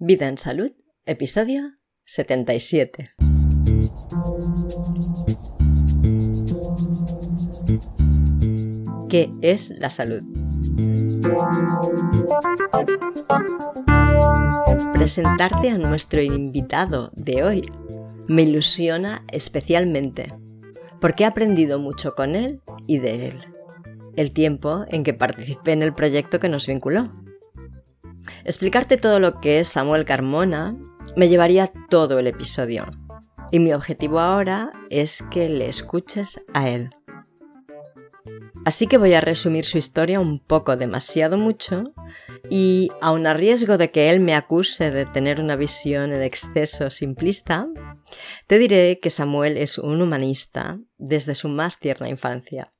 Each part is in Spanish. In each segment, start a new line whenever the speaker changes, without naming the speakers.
Vida en Salud, episodio 77. ¿Qué es la salud? Presentarte a nuestro invitado de hoy me ilusiona especialmente porque he aprendido mucho con él y de él, el tiempo en que participé en el proyecto que nos vinculó. Explicarte todo lo que es Samuel Carmona me llevaría todo el episodio, y mi objetivo ahora es que le escuches a él. Así que voy a resumir su historia un poco demasiado mucho y, aun a riesgo de que él me acuse de tener una visión en exceso simplista, te diré que Samuel es un humanista desde su más tierna infancia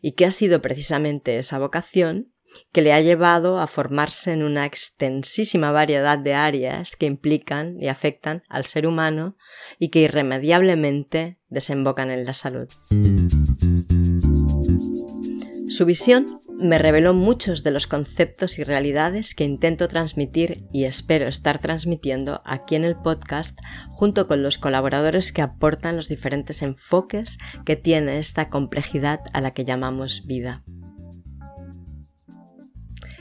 y que ha sido precisamente esa vocación que le ha llevado a formarse en una extensísima variedad de áreas que implican y afectan al ser humano y que irremediablemente desembocan en la salud. Su visión me reveló muchos de los conceptos y realidades que intento transmitir y espero estar transmitiendo aquí en el podcast junto con los colaboradores que aportan los diferentes enfoques que tiene esta complejidad a la que llamamos vida.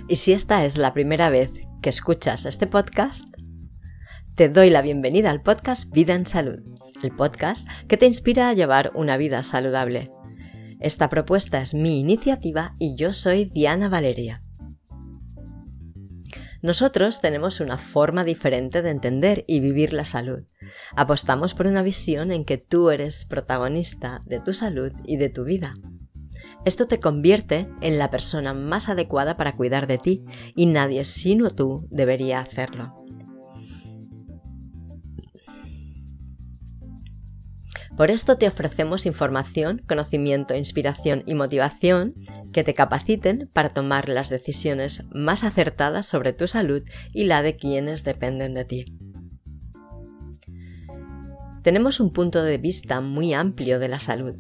Y si esta es la primera vez que escuchas este podcast, te doy la bienvenida al podcast Vida en Salud, el podcast que te inspira a llevar una vida saludable esta propuesta es mi iniciativa y yo soy Diana Valeria. Nosotros tenemos una forma diferente de entender y vivir la salud. Apostamos por una visión en que tú eres protagonista de tu salud y de tu vida. Esto te convierte en la persona más adecuada para cuidar de ti y nadie sino tú debería hacerlo. Por esto te ofrecemos información, conocimiento, inspiración y motivación que te capaciten para tomar las decisiones más acertadas sobre tu salud y la de quienes dependen de ti. Tenemos un punto de vista muy amplio de la salud,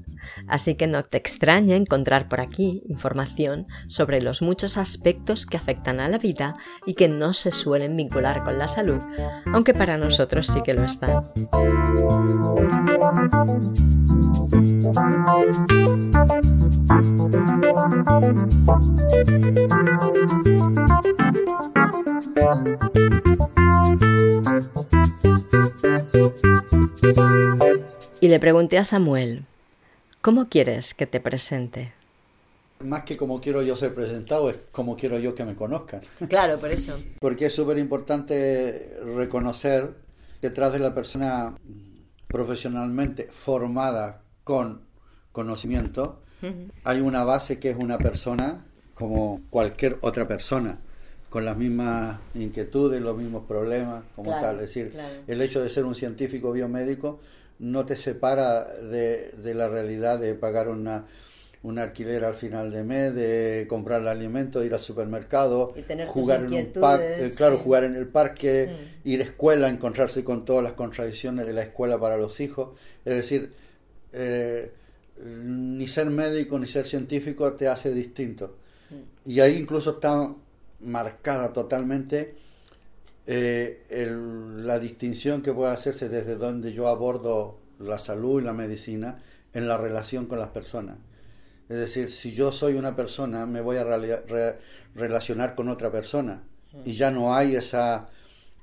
así que no te extraña encontrar por aquí información sobre los muchos aspectos que afectan a la vida y que no se suelen vincular con la salud, aunque para nosotros sí que lo están. Y le pregunté a Samuel, ¿cómo quieres que te presente?
Más que como quiero yo ser presentado, es como quiero yo que me conozcan.
Claro, por eso.
Porque es súper importante reconocer que detrás de la persona profesionalmente formada con conocimiento, hay una base que es una persona como cualquier otra persona con las mismas inquietudes, los mismos problemas, como tal. Es decir, el hecho de ser un científico biomédico no te separa de, la realidad de pagar una, un alquiler al final de mes, de comprar alimentos, ir al supermercado, jugar en un parque, eh, claro, jugar en el parque, mm. ir a escuela, encontrarse con todas las contradicciones de la escuela para los hijos. Es decir, eh, ni ser médico ni ser científico te hace distinto. Mm. Y ahí incluso está marcada totalmente eh, la distinción que puede hacerse desde donde yo abordo la salud y la medicina en la relación con las personas. Es decir, si yo soy una persona, me voy a relacionar con otra persona y ya no hay esa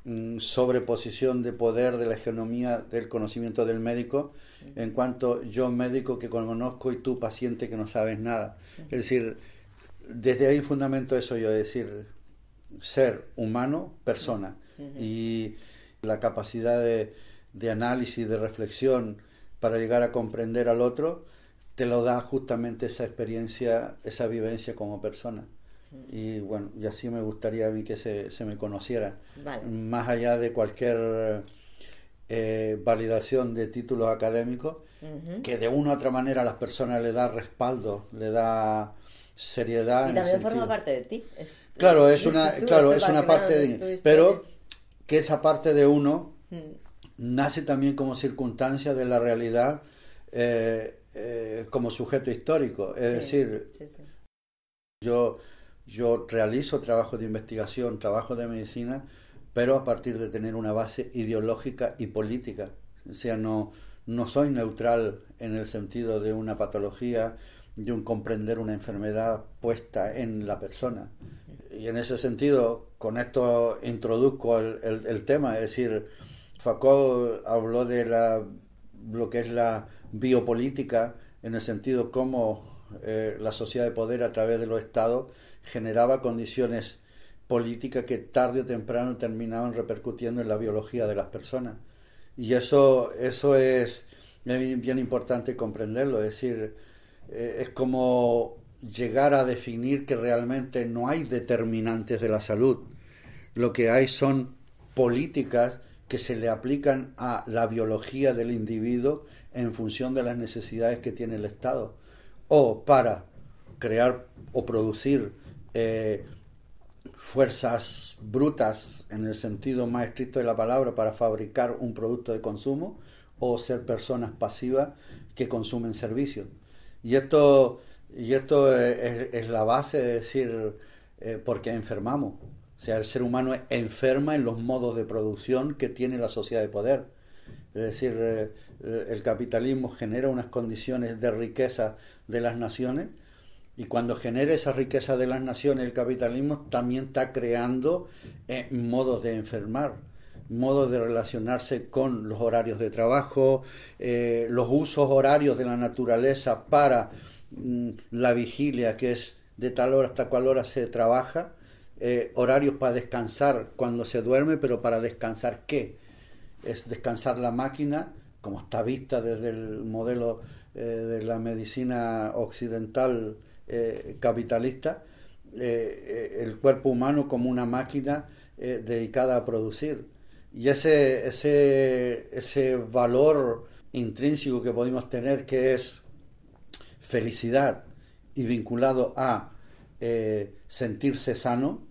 mm, sobreposición de poder de la hegemonía del conocimiento del médico en cuanto yo médico que conozco y tú paciente que no sabes nada. Es decir, desde ahí fundamento eso yo, decir, ser humano, persona. Y la capacidad de, de análisis, de reflexión para llegar a comprender al otro, te lo da justamente esa experiencia, esa vivencia como persona. Y bueno, y así me gustaría a mí que se, se me conociera. Más allá de cualquier eh, validación de títulos académicos, que de una u otra manera a las personas le da respaldo, le da seriedad.
Y también forma parte de ti.
claro, es una, claro, es una parte de... Pero que esa parte de uno mm. nace también como circunstancia de la realidad eh, eh, como sujeto histórico. Es decir, yo, yo realizo trabajo de investigación, trabajo de medicina, pero a partir de tener una base ideológica y política. O sea, no, no soy neutral en el sentido de una patología, de un comprender una enfermedad puesta en la persona. Y en ese sentido, con esto introduzco el, tema, es decir, Foucault habló de la, lo que es la biopolítica en el sentido cómo eh, la sociedad de poder a través de los estados generaba condiciones políticas que tarde o temprano terminaban repercutiendo en la biología de las personas. Y eso, eso es bien importante comprenderlo, es decir, eh, es como llegar a definir que realmente no hay determinantes de la salud, lo que hay son políticas que se le aplican a la biología del individuo en función de las necesidades que tiene el Estado, o para crear o producir eh, fuerzas brutas en el sentido más estricto de la palabra para fabricar un producto de consumo, o ser personas pasivas que consumen servicios. Y esto, y esto es, la base de decir eh, por qué enfermamos. O sea, el ser humano enferma en los modos de producción que tiene la sociedad de poder. Es decir, eh, el capitalismo genera unas condiciones de riqueza de las naciones y cuando genera esa riqueza de las naciones el capitalismo también está creando eh, modos de enfermar modo de relacionarse con los horarios de trabajo, eh, los usos horarios de la naturaleza para mm, la vigilia, que es de tal hora hasta cual hora se trabaja, eh, horarios para descansar cuando se duerme, pero para descansar qué? Es descansar la máquina, como está vista desde el modelo eh, de la medicina occidental capitalista, el cuerpo humano como una máquina dedicada a producir y ese, ese, ese valor intrínseco que podemos tener, que es felicidad y vinculado a eh, sentirse sano,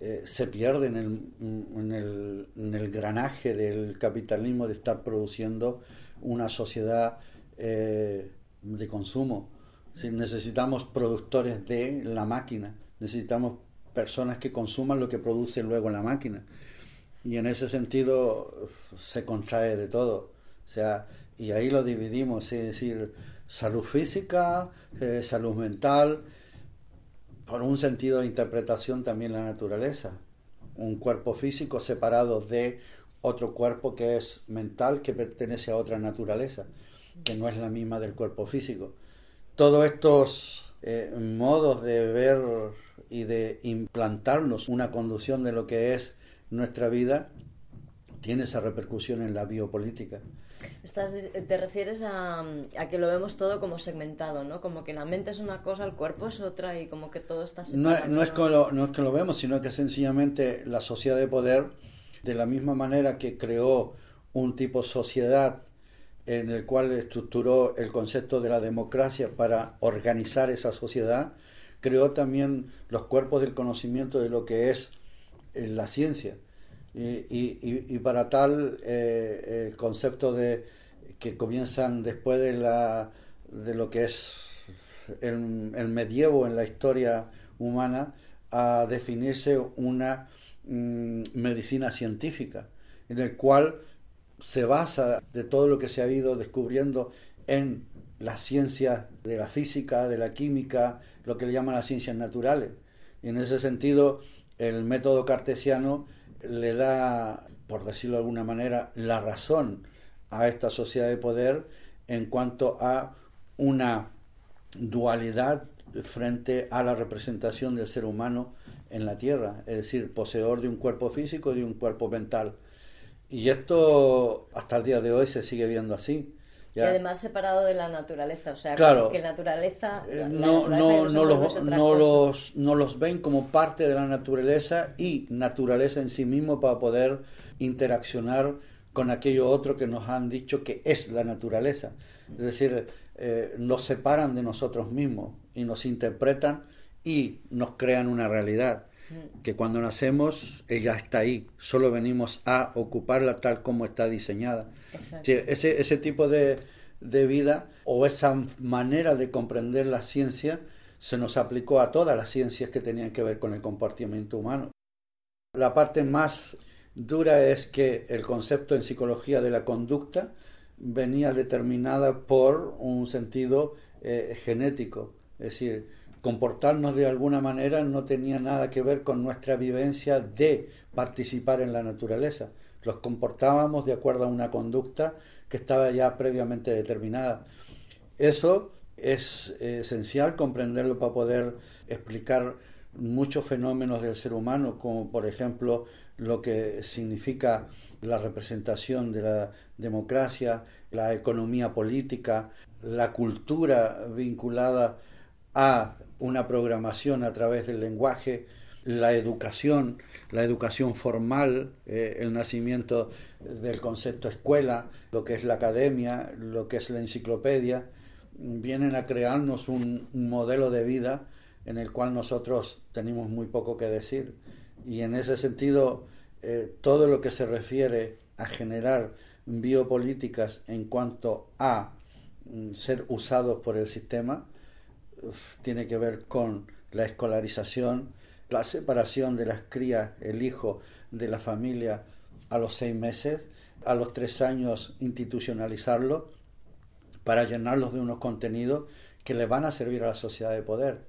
eh, se pierde en el, en, el, granaje del capitalismo de estar produciendo una sociedad eh, de consumo. Si necesitamos productores de la máquina, necesitamos personas que consuman lo que produce luego la máquina y en ese sentido se contrae de todo. O sea, y ahí lo dividimos, es decir, salud física, eh, salud mental, por un sentido de interpretación también la naturaleza. Un cuerpo físico separado de otro cuerpo que es mental, que pertenece a otra naturaleza, que no es la misma del cuerpo físico. Todos estos eh, modos de ver y de implantarnos una conducción de lo que es nuestra vida tiene esa repercusión en la biopolítica.
Estás, te refieres a, que lo vemos todo como segmentado, ¿no? Como que la mente es una cosa, el cuerpo es otra y como que todo está
separado. No, es, que lo, no es que lo vemos, sino que sencillamente la sociedad de poder, de la misma manera que creó un tipo de sociedad en el cual estructuró el concepto de la democracia para organizar esa sociedad, creó también los cuerpos del conocimiento de lo que es la ciencia. Y, y, para tal, eh, el concepto de que comienzan después de, la, de lo que es el, el medievo en la historia humana a definirse una mm, medicina científica, en el cual se basa de todo lo que se ha ido descubriendo en las ciencias de la física, de la química, lo que le llaman las ciencias naturales. Y en ese sentido, el método cartesiano le da, por decirlo de alguna manera, la razón a esta sociedad de poder en cuanto a una dualidad frente a la representación del ser humano en la Tierra, es decir, poseedor de un cuerpo físico y de un cuerpo mental. Y esto hasta el día de hoy se sigue viendo así.
Y además separado de la naturaleza, o sea,
claro,
que la naturaleza,
eh, no, no, no, los, no, los, no los ven como parte de la naturaleza y naturaleza en sí mismo para poder interaccionar con aquello otro que nos han dicho que es la naturaleza. Es decir, eh, nos separan de nosotros mismos y nos interpretan y nos crean una realidad. Que cuando nacemos ella está ahí, solo venimos a ocuparla tal como está diseñada. Ese, ese tipo de, de vida o esa manera de comprender la ciencia se nos aplicó a todas las ciencias que tenían que ver con el comportamiento humano. La parte más dura es que el concepto en psicología de la conducta venía determinada por un sentido eh, genético, es decir, comportarnos de alguna manera no tenía nada que ver con nuestra vivencia de participar en la naturaleza. Los comportábamos de acuerdo a una conducta que estaba ya previamente determinada. Eso es esencial comprenderlo para poder explicar muchos fenómenos del ser humano, como por ejemplo lo que significa la representación de la democracia, la economía política, la cultura vinculada a una programación a través del lenguaje, la educación, la educación formal, eh, el nacimiento del concepto escuela, lo que es la academia, lo que es la enciclopedia, vienen a crearnos un, modelo de vida en el cual nosotros tenemos muy poco que decir. Y en ese sentido, eh, todo lo que se refiere a generar biopolíticas en cuanto a mm, ser usados por el sistema, tiene que ver con la escolarización, la separación de las crías, el hijo de la familia a los seis meses, a los tres años institucionalizarlo para llenarlos de unos contenidos que le van a servir a la sociedad de poder.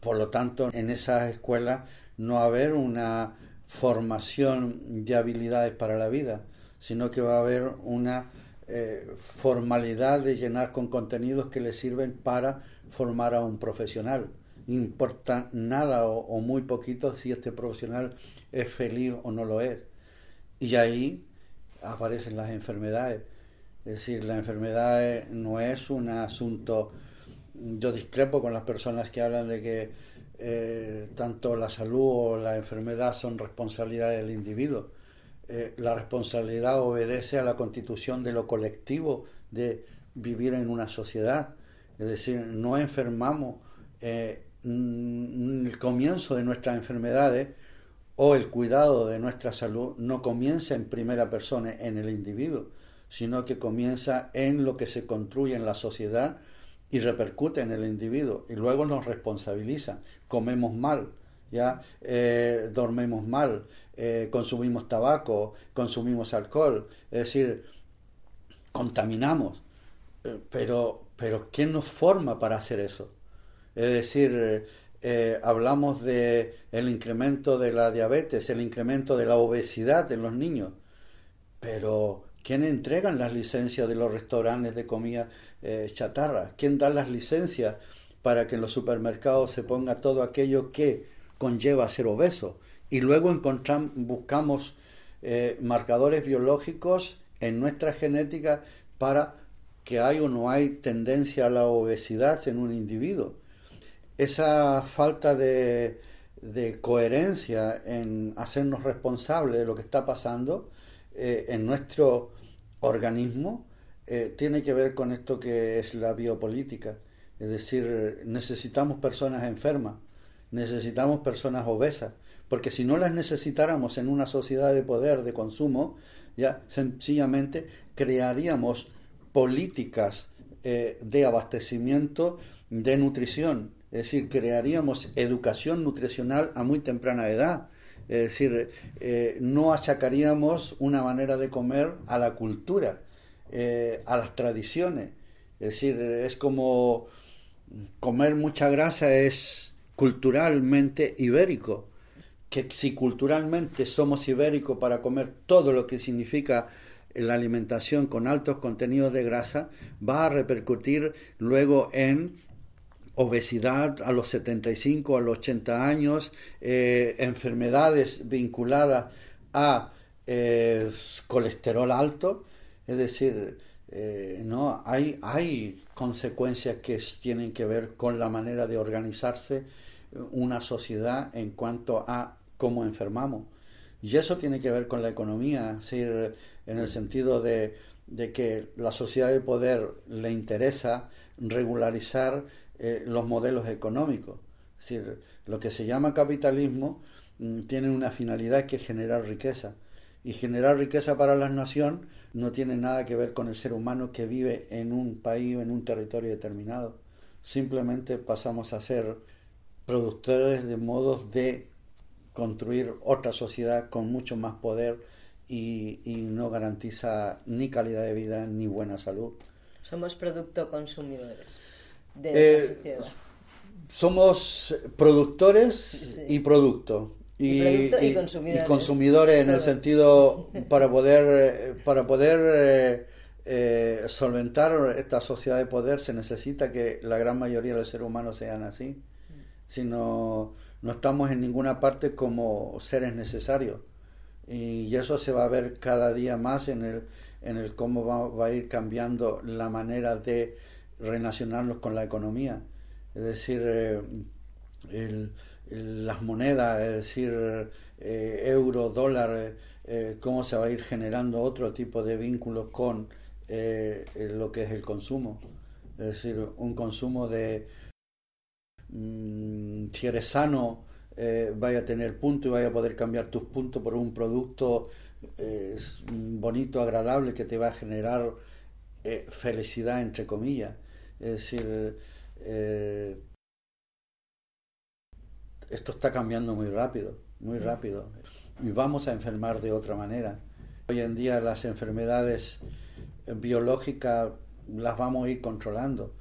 Por lo tanto, en esas escuelas no va a haber una formación de habilidades para la vida, sino que va a haber una eh, formalidad de llenar con contenidos que le sirven para formar a un profesional. Importa nada o, muy poquito si este profesional es feliz o no lo es. Y ahí aparecen las enfermedades. Es decir, la enfermedad no es un asunto, yo discrepo con las personas que hablan de que eh, tanto la salud o la enfermedad son responsabilidad del individuo. Eh, la responsabilidad obedece a la constitución de lo colectivo, de vivir en una sociedad. Es decir, no enfermamos. Eh, el comienzo de nuestras enfermedades o el cuidado de nuestra salud no comienza en primera persona en el individuo, sino que comienza en lo que se construye en la sociedad y repercute en el individuo y luego nos responsabiliza. Comemos mal, ya eh, dormimos mal, eh, consumimos tabaco, consumimos alcohol, es decir, contaminamos. Eh, pero, pero ¿quién nos forma para hacer eso? Es decir, hablamos de el incremento de la diabetes, el incremento de la obesidad en los niños, pero ¿quién entrega las licencias de los restaurantes de comida chatarra? ¿Quién da las licencias para que en los supermercados se ponga todo aquello que conlleva ser obeso. Y luego encontramos, buscamos eh, marcadores biológicos en nuestra genética para que hay o no hay tendencia a la obesidad en un individuo. Esa falta de, coherencia en hacernos responsables de lo que está pasando eh, en nuestro organismo eh, tiene que ver con esto que es la biopolítica. Es decir, necesitamos personas enfermas necesitamos personas obesas, porque si no las necesitáramos en una sociedad de poder, de consumo, ya sencillamente crearíamos políticas eh, de abastecimiento de nutrición, es decir, crearíamos educación nutricional a muy temprana edad. Es decir, eh, no achacaríamos una manera de comer a la cultura, eh, a las tradiciones. Es decir, es como comer mucha grasa es culturalmente ibérico, que si culturalmente somos ibéricos para comer todo lo que significa la alimentación con altos contenidos de grasa, va a repercutir luego en obesidad a los 75, a los 80 años, eh, enfermedades vinculadas a eh, colesterol alto, es decir, eh, no hay, hay consecuencias que tienen que ver con la manera de organizarse una sociedad en cuanto a cómo enfermamos. Y eso tiene que ver con la economía, en el sentido de, que la sociedad de poder le interesa regularizar eh, los modelos económicos. Decir, lo que se llama capitalismo mm, tiene una finalidad que es generar riqueza. Y generar riqueza para la nación no tiene nada que ver con el ser humano que vive en un país o en un territorio determinado. Simplemente pasamos a ser productores de modos de construir otra sociedad con mucho más poder y, no garantiza ni calidad de vida ni buena salud.
Somos producto consumidores de
eh, sociedad. Somos productores y producto.
Y,
consumidores. en el sentido para poder para poder eh, eh, solventar esta sociedad de poder se necesita que la gran mayoría de los seres humanos sean así si no, estamos en ninguna parte como seres necesarios y eso se va a ver cada día más en el, en el cómo va, a ir cambiando la manera de relacionarnos con la economía. Es decir, eh, las monedas, es decir, eh, euro, dólar, eh, cómo se va a ir generando otro tipo de vínculos con lo que es el consumo. Es decir, un consumo de, mm, si eres sano, eh, vaya a tener puntos y vaya a poder cambiar tus puntos por un producto eh, bonito, agradable, que te va a generar eh, felicidad, entre comillas. Es decir, esto está cambiando muy rápido, muy rápido. Y vamos a enfermar de otra manera. Hoy en día las enfermedades biológicas las vamos a ir controlando.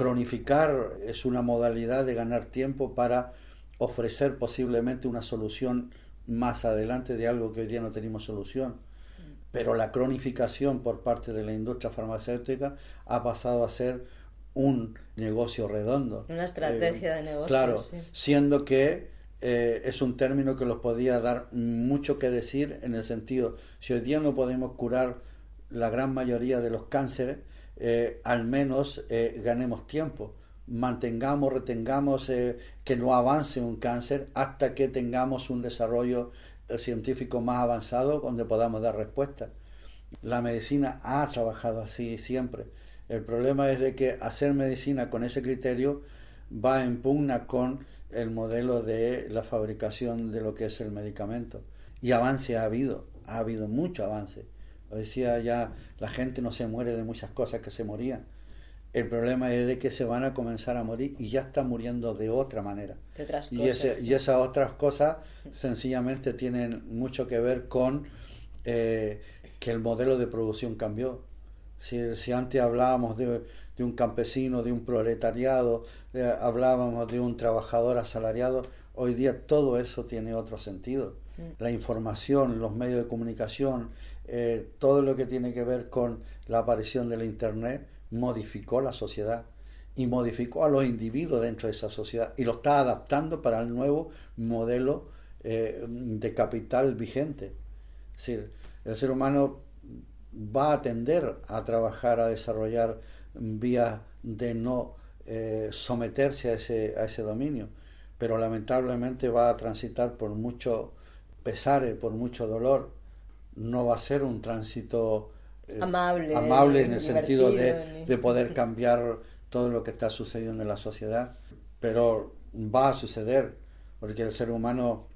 Cronificar es una modalidad de ganar tiempo para ofrecer posiblemente una solución más adelante de algo que hoy día no tenemos solución. Pero la cronificación por parte de la industria farmacéutica ha pasado a ser un negocio redondo.
Una estrategia de negocio.
Claro, siendo que eh, es un término que los podía dar mucho que decir en el sentido, si hoy día no podemos curar la gran mayoría de los cánceres, eh, al menos eh, ganemos tiempo mantengamos, retengamos eh, que no avance un cáncer hasta que tengamos un desarrollo científico más avanzado donde podamos dar respuesta. La medicina ha trabajado así siempre. El problema es de que hacer medicina con ese criterio va en pugna con el modelo de la fabricación de lo que es el medicamento. Y avance ha habido, ha habido mucho avance. Decía ya, la gente no se muere de muchas cosas que se morían el problema es de que se van a comenzar a morir y ya están muriendo de otra manera. y, y esas otras cosas sencillamente tienen mucho que ver con eh, que el modelo de producción cambió. Si, si antes hablábamos de, un campesino, de un proletariado, eh, hablábamos de un trabajador asalariado, hoy día todo eso tiene otro sentido. Mm. La información, los medios de comunicación, eh, todo lo que tiene que ver con la aparición de la Internet, modificó la sociedad y modificó a los individuos dentro de esa sociedad y lo está adaptando para el nuevo modelo eh, de capital vigente. Es decir, el ser humano va a tender a trabajar, a desarrollar vías de no eh, someterse a ese, a ese dominio, pero lamentablemente va a transitar por mucho pesar, por mucho dolor. No va a ser un tránsito
amable,
amable en el sentido de, de, poder cambiar todo lo que está sucediendo en la sociedad, pero va a suceder porque el ser humano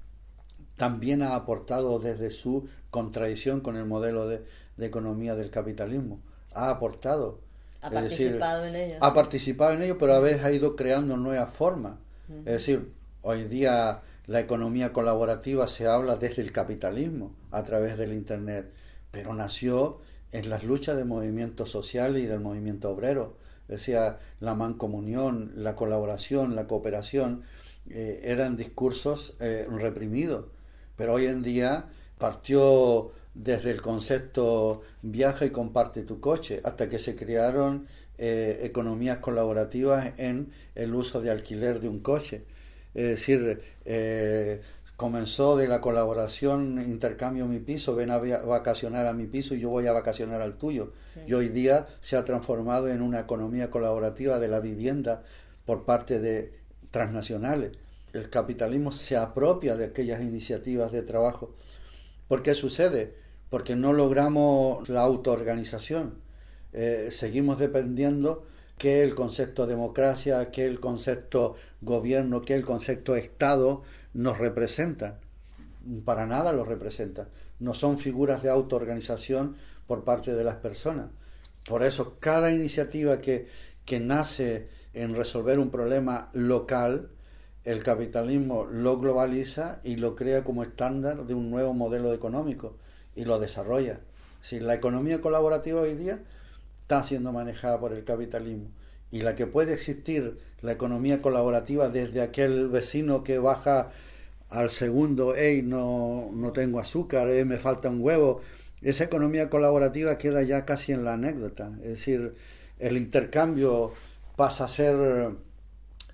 también ha aportado desde su contradicción con el modelo de, economía del capitalismo, ha aportado.
Ha participado en ello.
Ha participado en ello, pero a veces ha ido creando nuevas formas. Es decir, hoy día la economía colaborativa se habla desde el capitalismo, a través del Internet, pero nació en las luchas del movimiento social y del movimiento obrero. Decía, la mancomunión, la colaboración, la cooperación, eh, eran discursos eh, reprimidos. Pero hoy en día partió desde el concepto viaja y comparte tu coche, hasta que se crearon eh, economías colaborativas en el uso de alquiler de un coche. Es decir, comenzó de la colaboración, intercambio mi piso, ven a vacacionar a mi piso y yo voy a vacacionar al tuyo. Y hoy día se ha transformado en una economía colaborativa de la vivienda por parte de transnacionales. El capitalismo se apropia de aquellas iniciativas de trabajo. ¿Por qué sucede? Porque no logramos la autoorganización. Eh, seguimos dependiendo que el concepto democracia, que el concepto gobierno, que el concepto Estado nos representan. Para nada los representan. No son figuras de autoorganización por parte de las personas. Por eso cada iniciativa que, que nace en resolver un problema local, el capitalismo lo globaliza y lo crea como estándar de un nuevo modelo económico. y lo desarrolla. Si la economía colaborativa hoy día está siendo manejada por el capitalismo y la que puede existir, la economía colaborativa desde aquel vecino que baja al segundo, hey, no, no tengo azúcar, eh, me falta un huevo, esa economía colaborativa queda ya casi en la anécdota. Es decir, el intercambio pasa a ser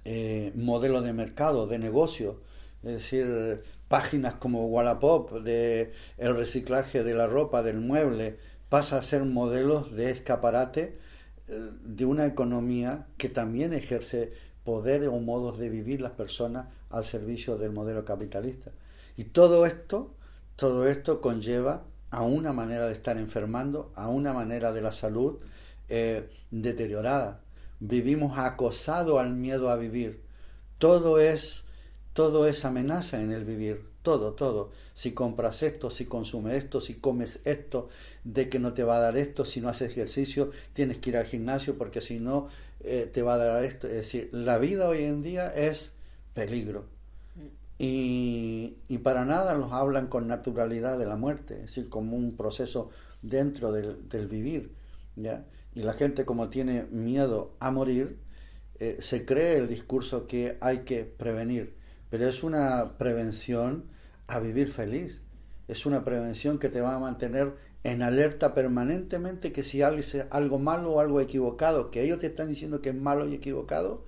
eh, modelo de mercado, de negocio. Es decir, páginas como Wallapop de el reciclaje de la ropa, del mueble, pasa a ser modelos de escaparate eh, de una economía que también ejerce poder o modos de vivir las personas al servicio del modelo capitalista. Y todo esto, todo esto conlleva a una manera de estar enfermando, a una manera de la salud eh, deteriorada. Vivimos acosados al miedo a vivir. Todo es, todo es amenaza en el vivir todo, todo. Si compras esto, si consumes esto, si comes esto, de que no te va a dar esto, si no haces ejercicio, tienes que ir al gimnasio porque si no eh, te va a dar esto. Es decir, la vida hoy en día es peligro. Y, y, para nada nos hablan con naturalidad de la muerte, es decir, como un proceso dentro del, del vivir. ¿ya? Y la gente como tiene miedo a morir, eh, se cree el discurso que hay que prevenir pero es una prevención a vivir feliz. Es una prevención que te va a mantener en alerta permanentemente que si algo, algo malo o algo equivocado, que ellos te están diciendo que es malo y equivocado,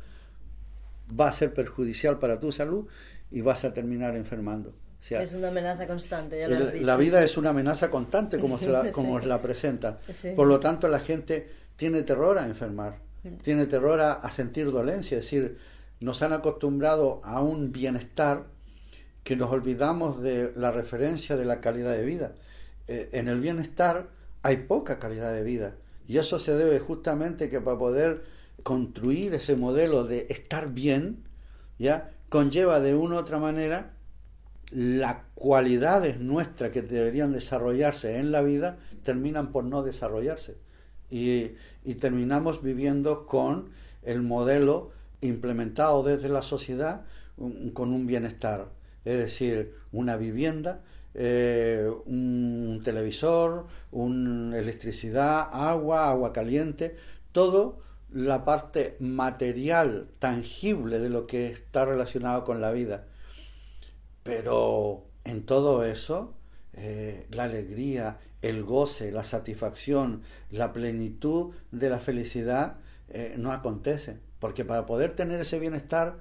va a ser perjudicial para tu salud y vas a terminar enfermando.
es una amenaza constante, ya lo has dicho.
La vida es una amenaza constante como, se la, como la presentan. Por lo tanto, la gente tiene terror a enfermar, mm. tiene terror a, a sentir dolencia, es decir, nos han acostumbrado a un bienestar que nos olvidamos de la referencia de la calidad de vida. Eh, en el bienestar hay poca calidad de vida. Y eso se debe justamente que para poder construir ese modelo de estar bien, ya conlleva de una u otra manera las cualidades nuestras que deberían desarrollarse en la vida terminan por no desarrollarse. Y, y terminamos viviendo con el modelo implementado desde la sociedad con un bienestar, es decir, una vivienda, eh, un televisor, una electricidad, agua, agua caliente, todo la parte material, tangible de lo que está relacionado con la vida. Pero en todo eso, eh, la alegría, el goce, la satisfacción, la plenitud de la felicidad eh, no acontece. Porque para poder tener ese bienestar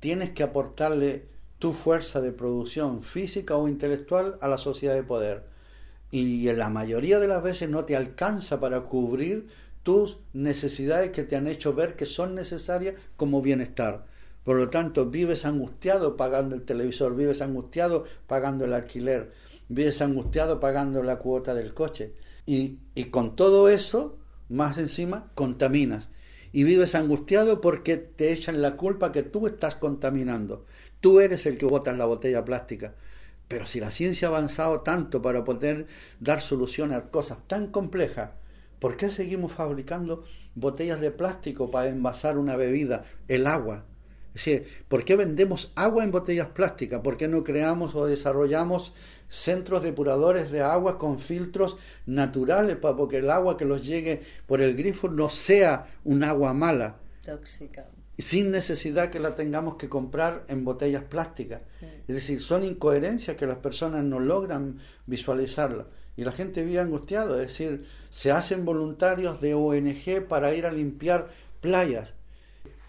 tienes que aportarle tu fuerza de producción física o intelectual a la sociedad de poder. Y en la mayoría de las veces no te alcanza para cubrir tus necesidades que te han hecho ver que son necesarias como bienestar. Por lo tanto, vives angustiado pagando el televisor, vives angustiado pagando el alquiler, vives angustiado pagando la cuota del coche. Y, y con todo eso, más encima, contaminas y vives angustiado porque te echan la culpa que tú estás contaminando. Tú eres el que botas la botella plástica. Pero si la ciencia ha avanzado tanto para poder dar solución a cosas tan complejas, ¿por qué seguimos fabricando botellas de plástico para envasar una bebida, el agua? Es decir, ¿por qué vendemos agua en botellas plásticas? ¿Por qué no creamos o desarrollamos centros depuradores de agua con filtros naturales para que el agua que los llegue por el grifo no sea un agua mala.
Tóxica.
Sin necesidad que la tengamos que comprar en botellas plásticas. Es decir, son incoherencias que las personas no logran visualizarla. Y la gente vive angustiada, es decir, se hacen voluntarios de ONG para ir a limpiar playas.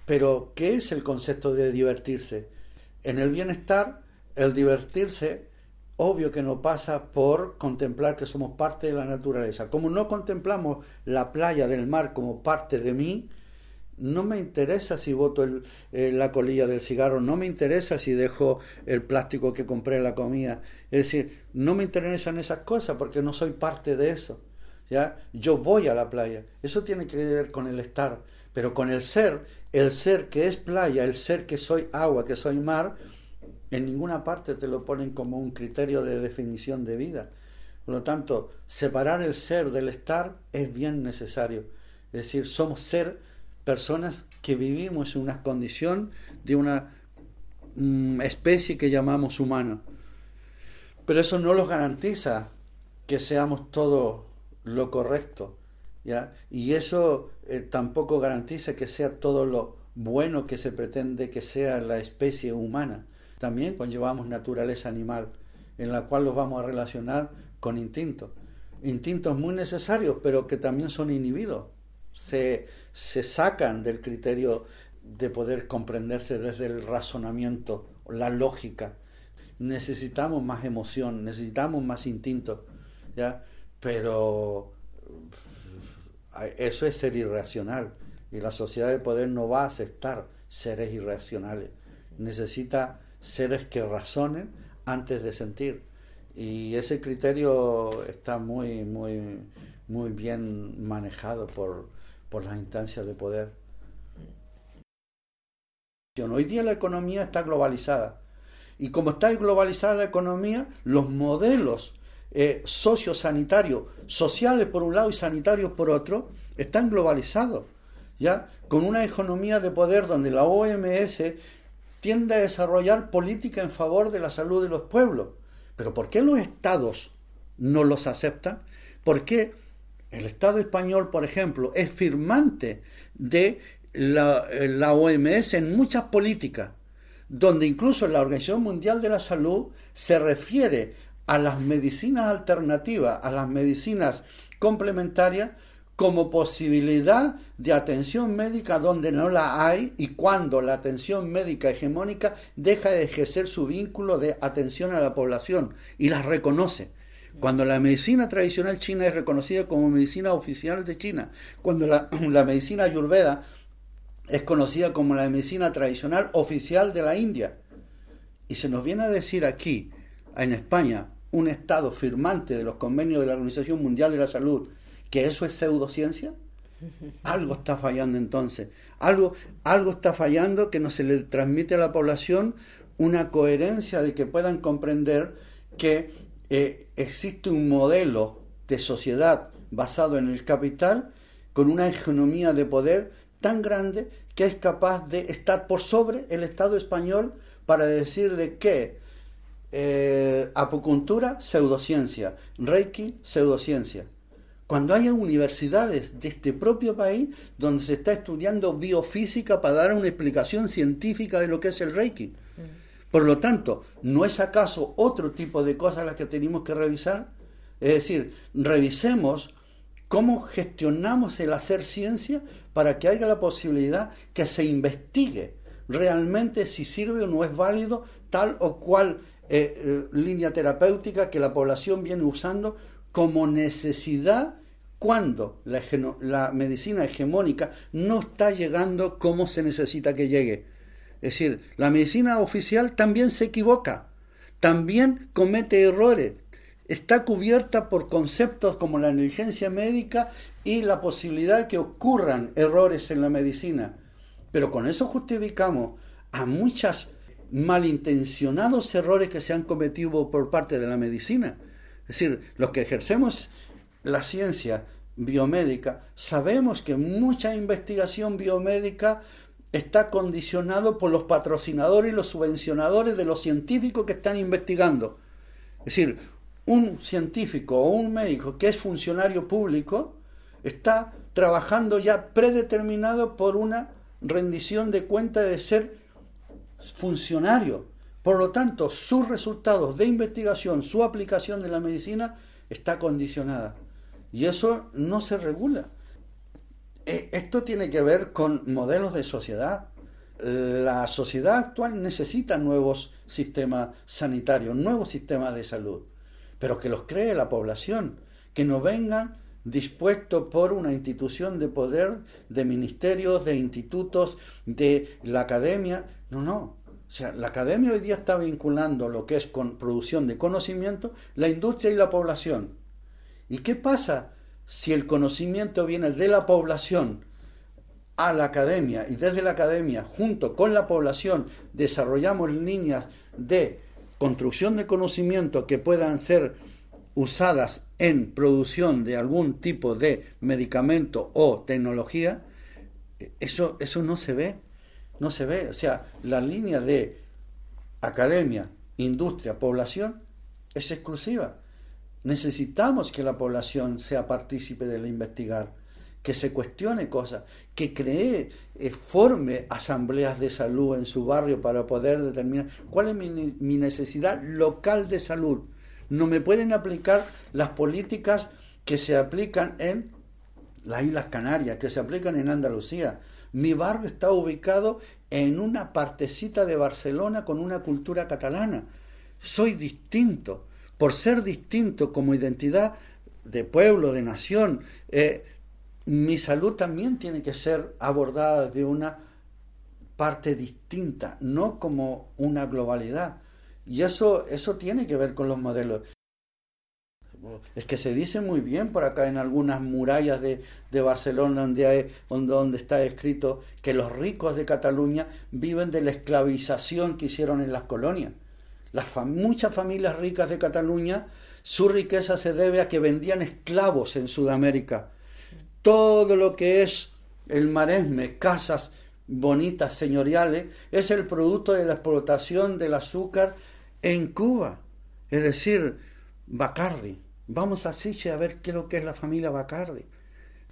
Pero, ¿qué es el concepto de divertirse? En el bienestar, el divertirse obvio que no pasa por contemplar que somos parte de la naturaleza. Como no contemplamos la playa del mar como parte de mí, no me interesa si boto eh, la colilla del cigarro, no me interesa si dejo el plástico que compré en la comida. Es decir, no me interesan esas cosas porque no soy parte de eso. ¿ya? Yo voy a la playa. Eso tiene que ver con el estar. Pero con el ser, el ser que es playa, el ser que soy agua, que soy mar, en ninguna parte te lo ponen como un criterio de definición de vida. Por lo tanto, separar el ser del estar es bien necesario. Es decir, somos ser personas que vivimos en una condición de una mm, especie que llamamos humana. Pero eso no los garantiza que seamos todos lo correcto, ¿ya? Y eso eh, tampoco garantiza que sea todo lo bueno que se pretende que sea la especie humana. También conllevamos naturaleza animal, en la cual los vamos a relacionar con instintos. Instintos muy necesarios, pero que también son inhibidos. Se, se sacan del criterio de poder comprenderse desde el razonamiento, la lógica. Necesitamos más emoción, necesitamos más instinto, ¿ya? Pero eso es ser irracional y la sociedad del poder no va a aceptar seres irracionales. Necesita seres que razonen antes de sentir. Y ese criterio está muy, muy, muy bien manejado por, por las instancias de poder. Hoy día la economía está globalizada. Y como está globalizada la economía, los modelos eh, sociosanitarios, sociales por un lado y sanitarios por otro, están globalizados. ¿ya? Con una economía de poder donde la OMS tiende a desarrollar política en favor de la salud de los pueblos. Pero ¿por qué los estados no los aceptan? ¿Por qué el Estado español, por ejemplo, es firmante de la, la OMS en muchas políticas, donde incluso la Organización Mundial de la Salud se refiere a las medicinas alternativas, a las medicinas complementarias, como posibilidad de atención médica donde no la hay y cuando la atención médica hegemónica deja de ejercer su vínculo de atención a la población y las reconoce. Cuando la medicina tradicional china es reconocida como medicina oficial de China, cuando la, la medicina ayurveda es conocida como la medicina tradicional oficial de la India. Y se nos viene a decir aquí, en España, un Estado firmante de los convenios de la Organización Mundial de la Salud, que eso es pseudociencia? Algo está fallando entonces. Algo, algo está fallando que no se le transmite a la población una coherencia de que puedan comprender que eh, existe un modelo de sociedad basado en el capital con una economía de poder tan grande que es capaz de estar por sobre el Estado español para decir de que eh, pseudociencia, reiki, pseudociencia cuando haya universidades de este propio país donde se está estudiando biofísica para dar una explicación científica de lo que es el Reiki. Mm. Por lo tanto, ¿no es acaso otro tipo de cosas las que tenemos que revisar? Es decir, revisemos cómo gestionamos el hacer ciencia para que haya la posibilidad que se investigue realmente si sirve o no es válido tal o cual eh, eh, línea terapéutica que la población viene usando como necesidad cuando la, medicina hegemónica no está llegando como se necesita que llegue. Es decir, la medicina oficial también se equivoca, también comete errores, está cubierta por conceptos como la negligencia médica y la posibilidad de que ocurran errores en la medicina. Pero con eso justificamos a muchos malintencionados errores que se han cometido por parte de la medicina. Es decir, los que ejercemos la ciencia biomédica, sabemos que mucha investigación biomédica está condicionado por los patrocinadores y los subvencionadores de los científicos que están investigando. Es decir, un científico o un médico que es funcionario público está trabajando ya predeterminado por una rendición de cuenta de ser funcionario. Por lo tanto, sus resultados de investigación, su aplicación de la medicina está condicionada. Y eso no se regula. E, esto tiene que ver con modelos de sociedad. La sociedad actual necesita nuevos sistemas sanitarios, nuevos sistemas de salud, pero que los cree la población, que no vengan dispuestos por una institución de poder, de ministerios, de institutos, de la academia. No, no, o sea, la academia hoy día está vinculando lo que es con producción de conocimiento, la industria y la población. ¿Y qué pasa si el conocimiento viene de la población a la academia y desde la academia, junto con la población, desarrollamos líneas de construcción de conocimiento que puedan ser usadas en producción de algún tipo de medicamento o tecnología, eso, eso no se ve no se ve. O sea, la línea de academia, industria, población es exclusiva. Necesitamos que la población sea partícipe del investigar, que se cuestione cosas, que cree, eh, forme asambleas de salud en su barrio para poder determinar cuál es mi, mi necesidad local de salud. No me pueden aplicar las políticas que se aplican en las Islas Canarias, que se aplican en Andalucía. Mi barrio está ubicado en una partecita de Barcelona con una cultura catalana. Soy distinto. Por ser distinto como identidad de pueblo, de nación, eh, mi salud también tiene que ser abordada de una parte distinta, no como una globalidad. Y eso, eso tiene que ver con los modelos. Es que se dice muy bien por acá en algunas murallas de, Barcelona donde, hay, donde, está escrito que los ricos de Cataluña viven de la esclavización que hicieron en las colonias. Las muchas familias ricas de Cataluña, su riqueza se debe a que vendían esclavos en Sudamérica. Todo lo que es el maresme, casas bonitas, señoriales, es el producto de la explotación del azúcar en Cuba. Es decir, Bacardi. Vamos a Siche a ver qué es lo que es la familia Bacardi.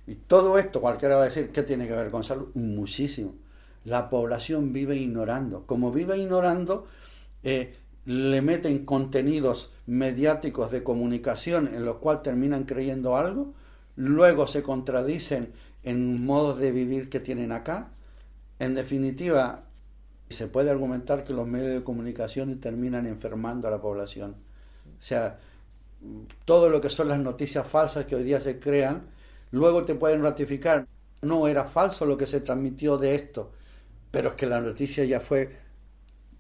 Y todo esto, cualquiera va a decir, ¿qué tiene que ver con salud? Muchísimo. La población vive ignorando. Como vive ignorando, eh, le meten contenidos mediáticos de comunicación en los cuales terminan creyendo algo, luego se contradicen en modos de vivir que tienen acá. En definitiva, se puede argumentar que los medios de comunicación terminan enfermando a la población. O sea, todo lo que son las noticias falsas que hoy día se crean, luego te pueden ratificar. No era falso lo que se transmitió de esto, pero es que la noticia ya fue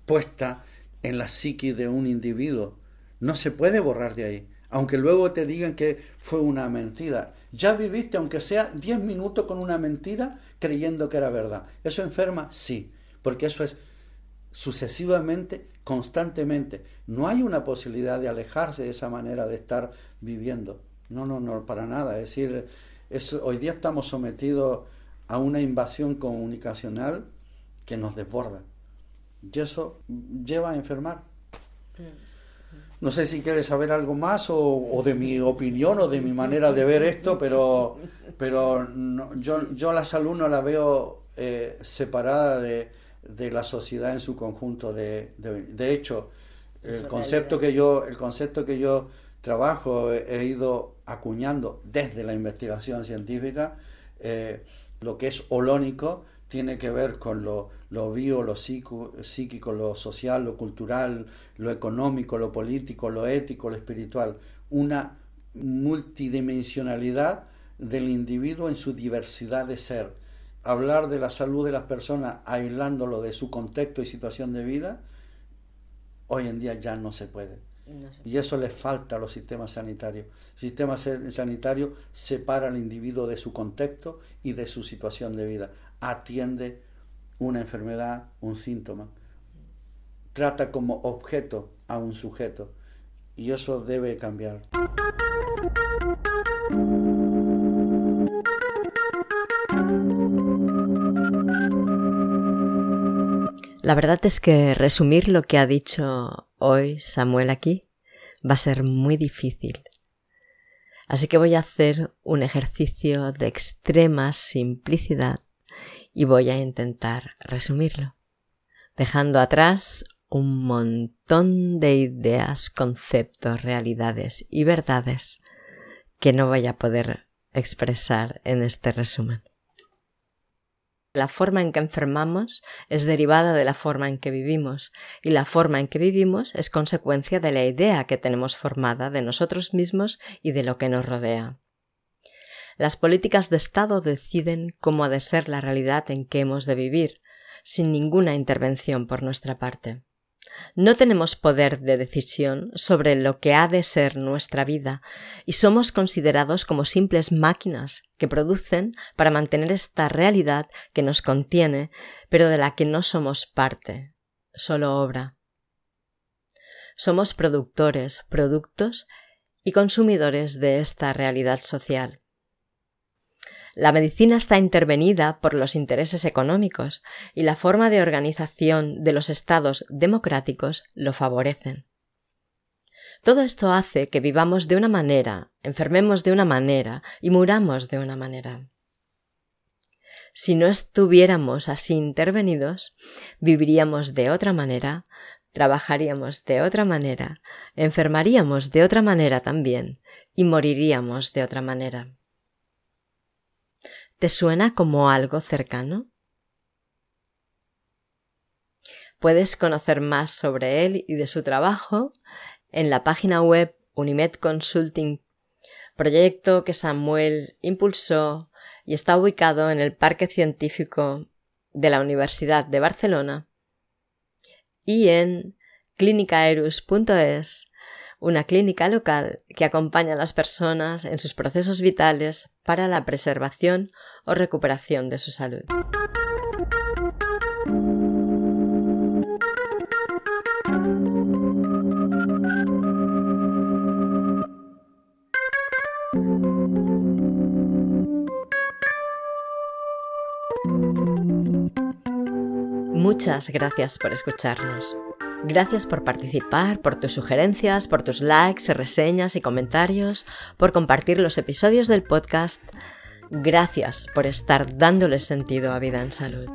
puesta en la psique de un individuo. No se puede borrar de ahí, aunque luego te digan que fue una mentira. Ya viviste, aunque sea 10 minutos con una mentira, creyendo que era verdad. ¿Eso enferma? Sí, porque eso es sucesivamente constantemente. No hay una posibilidad de alejarse de esa manera de estar viviendo. No, no, no, para nada. Es decir, hoy día estamos sometidos a una invasión comunicacional que nos desborda. Y eso lleva a enfermar. No sé si quieres saber algo más o, de mi opinión o de mi manera de ver esto, pero, pero yo, yo la salud no la veo eh, separada de, de la sociedad en su conjunto. De, de, hecho, el concepto, que yo, el concepto que yo trabajo he, ido acuñando desde la investigación científica, eh, lo que es holónico tiene que ver con lo, lo bio, lo psíquico, lo social, lo cultural, lo económico, lo político, lo ético, lo espiritual. Una multidimensionalidad del individuo en su diversidad de ser hablar de la salud de las personas aislándolo de su contexto y situación de vida, hoy en día ya no se puede. Y eso le falta a los sistemas sanitarios. El sistema sanitario separa al individuo de su contexto y de su situación de vida. Atiende una enfermedad, un síntoma. Trata como objeto a un sujeto. Y eso debe cambiar.
La verdad es que resumir lo que ha dicho hoy Samuel aquí va a ser muy difícil. Así que voy a hacer un ejercicio de extrema simplicidad y voy a intentar resumirlo, dejando atrás un montón de ideas, conceptos, realidades y verdades que no voy a poder expresar en este resumen. La forma en que enfermamos es derivada de la forma en que vivimos, y la forma en que vivimos es consecuencia de la idea que tenemos formada de nosotros mismos y de lo que nos rodea. Las políticas de Estado deciden cómo ha de ser la realidad en que hemos de vivir, sin ninguna intervención por nuestra parte. No tenemos poder de decisión sobre lo que ha de ser nuestra vida y somos considerados como simples máquinas que producen para mantener esta realidad que nos contiene, pero de la que no somos parte, solo obra. Somos productores, productos y consumidores de esta realidad social. La medicina está intervenida por los intereses económicos y la forma de organización de los estados democráticos lo favorecen. Todo esto hace que vivamos de una manera, enfermemos de una manera y muramos de una manera. Si no estuviéramos así intervenidos, viviríamos de otra manera, trabajaríamos de otra manera, enfermaríamos de otra manera también y moriríamos de otra manera. ¿Te suena como algo cercano? Puedes conocer más sobre él y de su trabajo en la página web Unimed Consulting, proyecto que Samuel impulsó y está ubicado en el Parque Científico de la Universidad de Barcelona, y en clinicaerus.es, una clínica local que acompaña a las personas en sus procesos vitales para la preservación o recuperación de su salud. Muchas gracias por escucharnos. Gracias por participar, por tus sugerencias, por tus likes, reseñas y comentarios, por compartir los episodios del podcast. Gracias por estar dándole sentido a Vida en Salud.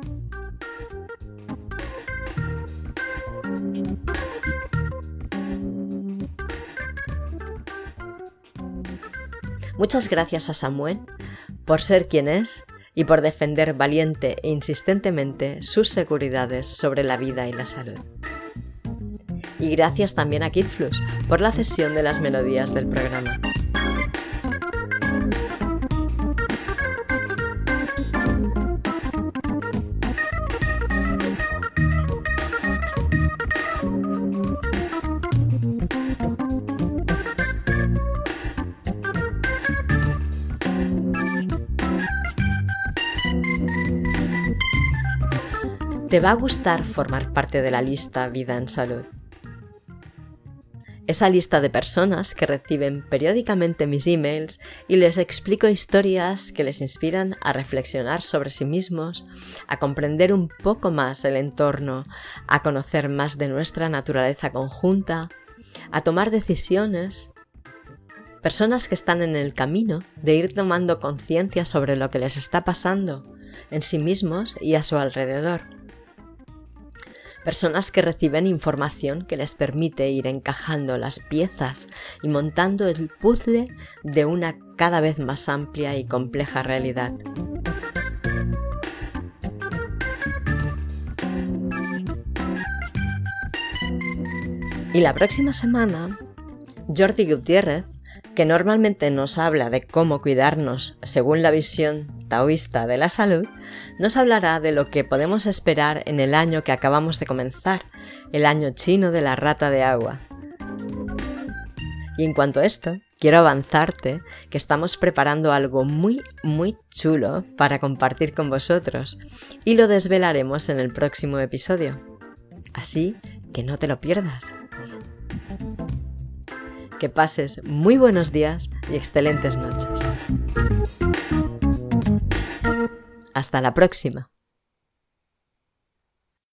Muchas gracias a Samuel por ser quien es y por defender valiente e insistentemente sus seguridades sobre la vida y la salud. Y gracias también a KidFlux por la cesión de las melodías del programa. te va a gustar formar parte de la lista Vida en Salud. Esa lista de personas que reciben periódicamente mis emails y les explico historias que les inspiran a reflexionar sobre sí mismos, a comprender un poco más el entorno, a conocer más de nuestra naturaleza conjunta, a tomar decisiones. Personas que están en el camino de ir tomando conciencia sobre lo que les está pasando en sí mismos y a su alrededor personas que reciben información que les permite ir encajando las piezas y montando el puzzle de una cada vez más amplia y compleja realidad. Y la próxima semana, Jordi Gutiérrez, que normalmente nos habla de cómo cuidarnos según la visión taoísta de la salud, nos hablará de lo que podemos esperar en el año que acabamos de comenzar, el año chino de la rata de agua. Y en cuanto a esto, quiero avanzarte que estamos preparando algo muy, muy chulo para compartir con vosotros y lo desvelaremos en el próximo episodio. Así que no te lo pierdas. Que pases muy buenos días y excelentes noches. Hasta la próxima.